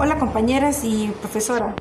Hola compañeras y profesora.